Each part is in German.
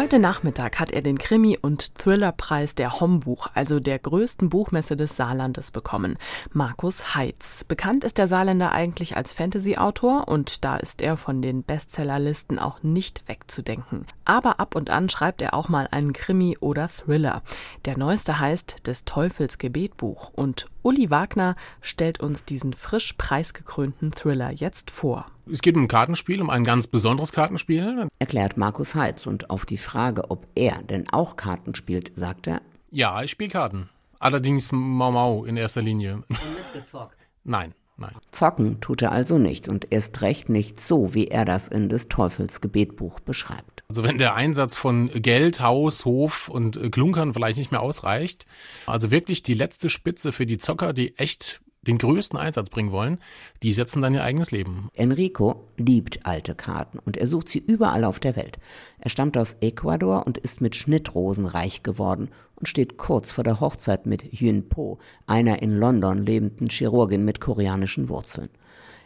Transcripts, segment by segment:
Heute Nachmittag hat er den Krimi- und Thrillerpreis der Hombuch, also der größten Buchmesse des Saarlandes, bekommen. Markus Heitz. Bekannt ist der Saarländer eigentlich als Fantasy-Autor und da ist er von den Bestsellerlisten auch nicht wegzudenken. Aber ab und an schreibt er auch mal einen Krimi oder Thriller. Der neueste heißt Des Teufels Gebetbuch und Uli Wagner stellt uns diesen frisch preisgekrönten Thriller jetzt vor. Es geht um ein Kartenspiel, um ein ganz besonderes Kartenspiel. Erklärt Markus Heitz und auf die Frage, ob er denn auch Karten spielt, sagt er. Ja, ich spiele Karten. Allerdings Mau Mau in erster Linie. Und mitgezockt. Nein, nein. Zocken tut er also nicht und erst recht nicht so, wie er das in des Teufels Gebetbuch beschreibt. Also wenn der Einsatz von Geld, Haus, Hof und Klunkern vielleicht nicht mehr ausreicht, also wirklich die letzte Spitze für die Zocker, die echt den größten Einsatz bringen wollen, die setzen dann ihr eigenes Leben. Enrico liebt alte Karten und er sucht sie überall auf der Welt. Er stammt aus Ecuador und ist mit Schnittrosen reich geworden und steht kurz vor der Hochzeit mit Yun Po, einer in London lebenden Chirurgin mit koreanischen Wurzeln.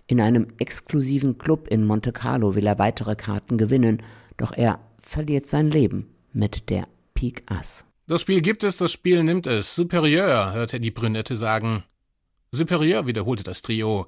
In einem exklusiven Club in Monte Carlo will er weitere Karten gewinnen, doch er verliert sein Leben mit der Pik Ass. Das Spiel gibt es, das Spiel nimmt es. Superieur, hört er die Brünette sagen. Superieur, wiederholte das Trio,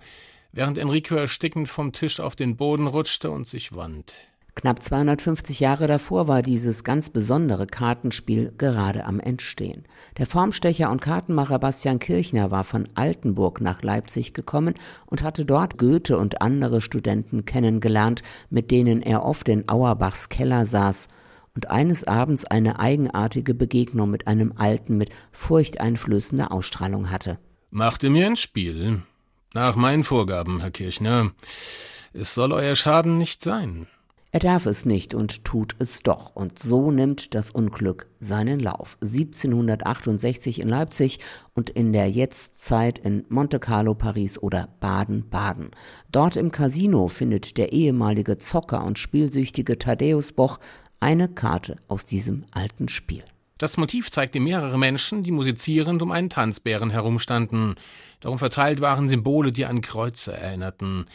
während Enrico erstickend vom Tisch auf den Boden rutschte und sich wand. Knapp 250 Jahre davor war dieses ganz besondere Kartenspiel gerade am Entstehen. Der Formstecher und Kartenmacher Bastian Kirchner war von Altenburg nach Leipzig gekommen und hatte dort Goethe und andere Studenten kennengelernt, mit denen er oft in Auerbachs Keller saß und eines Abends eine eigenartige Begegnung mit einem Alten mit furchteinflößender Ausstrahlung hatte. Machte mir ein Spiel. Nach meinen Vorgaben, Herr Kirchner. Es soll euer Schaden nicht sein. Er darf es nicht und tut es doch. Und so nimmt das Unglück seinen Lauf. 1768 in Leipzig und in der Jetztzeit in Monte Carlo, Paris oder Baden-Baden. Dort im Casino findet der ehemalige Zocker und spielsüchtige Thaddeus Boch eine Karte aus diesem alten Spiel. Das Motiv zeigte mehrere Menschen, die musizierend um einen Tanzbären herumstanden. Darum verteilt waren Symbole, die an Kreuze erinnerten.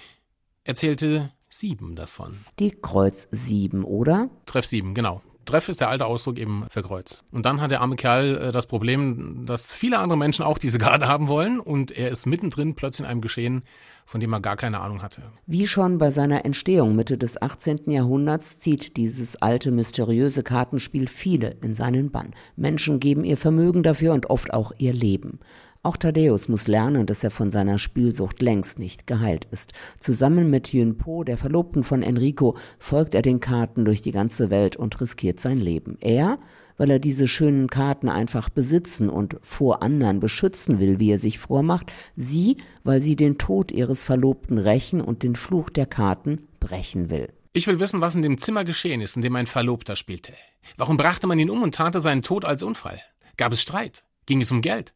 Er zählte sieben davon. Die Kreuz sieben, oder? Treff sieben, genau. Treff ist der alte Ausdruck eben für Kreuz. Und dann hat der arme Kerl äh, das Problem, dass viele andere Menschen auch diese Garde haben wollen und er ist mittendrin plötzlich in einem Geschehen, von dem er gar keine Ahnung hatte. Wie schon bei seiner Entstehung Mitte des 18. Jahrhunderts zieht dieses alte mysteriöse Kartenspiel viele in seinen Bann. Menschen geben ihr Vermögen dafür und oft auch ihr Leben. Auch Thaddeus muss lernen, dass er von seiner Spielsucht längst nicht geheilt ist. Zusammen mit Yun Po, der Verlobten von Enrico, folgt er den Karten durch die ganze Welt und riskiert sein Leben. Er, weil er diese schönen Karten einfach besitzen und vor anderen beschützen will, wie er sich vormacht, sie, weil sie den Tod ihres Verlobten rächen und den Fluch der Karten brechen will. Ich will wissen, was in dem Zimmer geschehen ist, in dem mein Verlobter spielte. Warum brachte man ihn um und tarnte seinen Tod als Unfall? Gab es Streit? Ging es um Geld?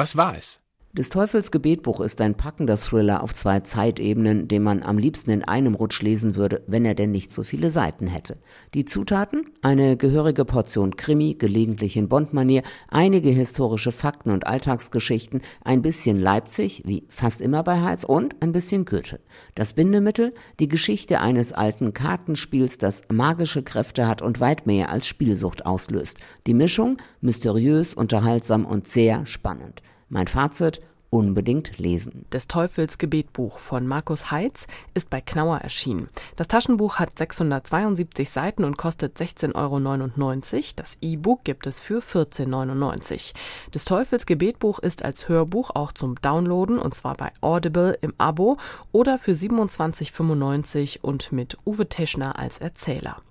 Was war es? Des Teufels Gebetbuch ist ein packender Thriller auf zwei Zeitebenen, den man am liebsten in einem Rutsch lesen würde, wenn er denn nicht so viele Seiten hätte. Die Zutaten? Eine gehörige Portion Krimi, gelegentlich in Bondmanier, einige historische Fakten und Alltagsgeschichten, ein bisschen Leipzig, wie fast immer bei Heiz, und ein bisschen Goethe. Das Bindemittel? Die Geschichte eines alten Kartenspiels, das magische Kräfte hat und weit mehr als Spielsucht auslöst. Die Mischung? Mysteriös, unterhaltsam und sehr spannend. Mein Fazit, unbedingt lesen. Des Teufels Gebetbuch von Markus Heitz ist bei Knauer erschienen. Das Taschenbuch hat 672 Seiten und kostet 16,99 Euro. Das E-Book gibt es für 14,99 Euro. Des Teufels Gebetbuch ist als Hörbuch auch zum Downloaden und zwar bei Audible im Abo oder für 27,95 und mit Uwe Teschner als Erzähler.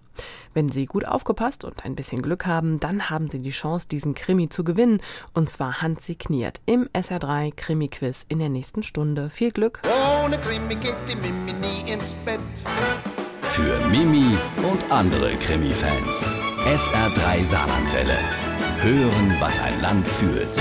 Wenn Sie gut aufgepasst und ein bisschen Glück haben, dann haben Sie die Chance, diesen Krimi zu gewinnen. Und zwar handsigniert im SR3 Krimi-Quiz in der nächsten Stunde. Viel Glück! Ohne Krimi geht die Mimi nie ins Bett. Für Mimi und andere Krimi-Fans. SR3 Saarlandwelle. Hören, was ein Land fühlt.